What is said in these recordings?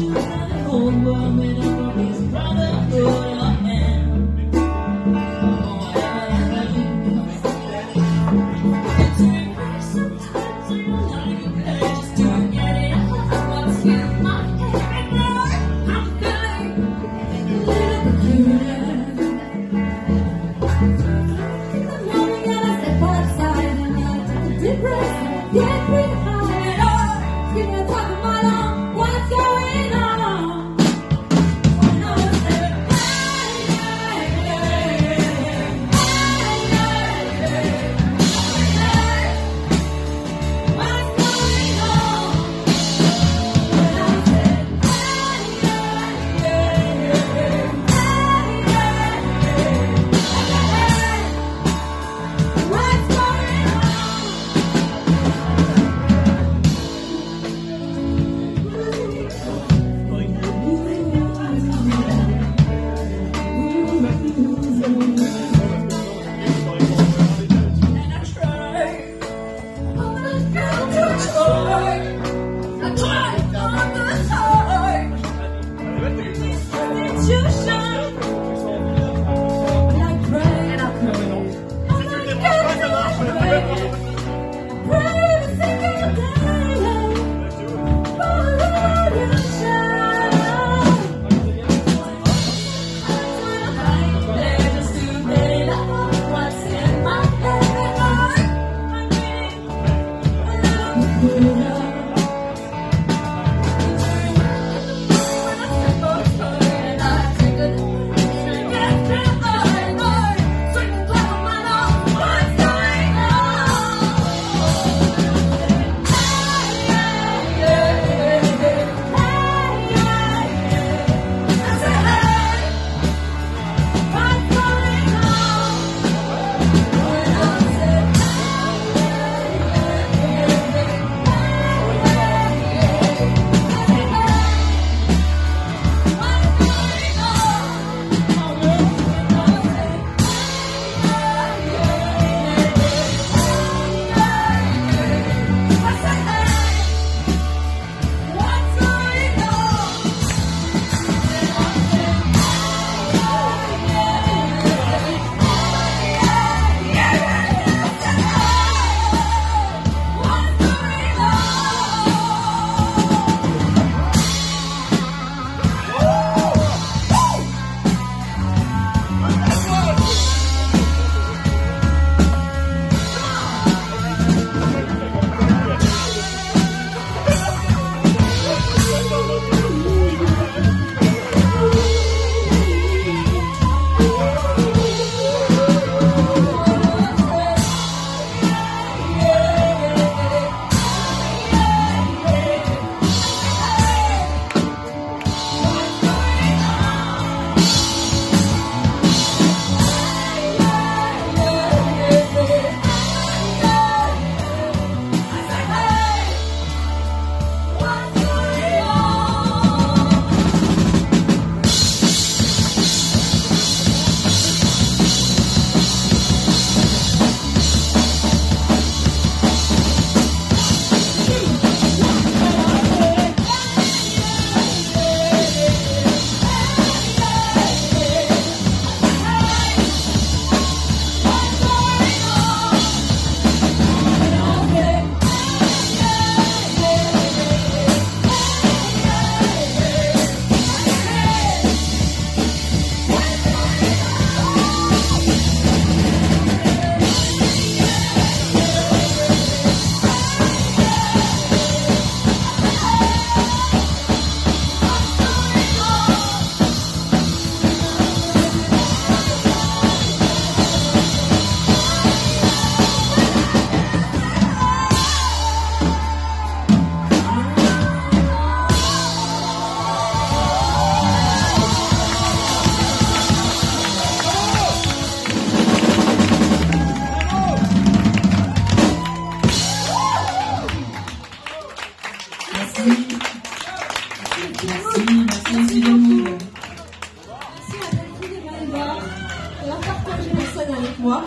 Whole world made up of his brotherhood. moi.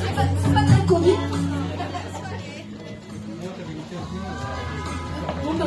C'est pas très la Covid.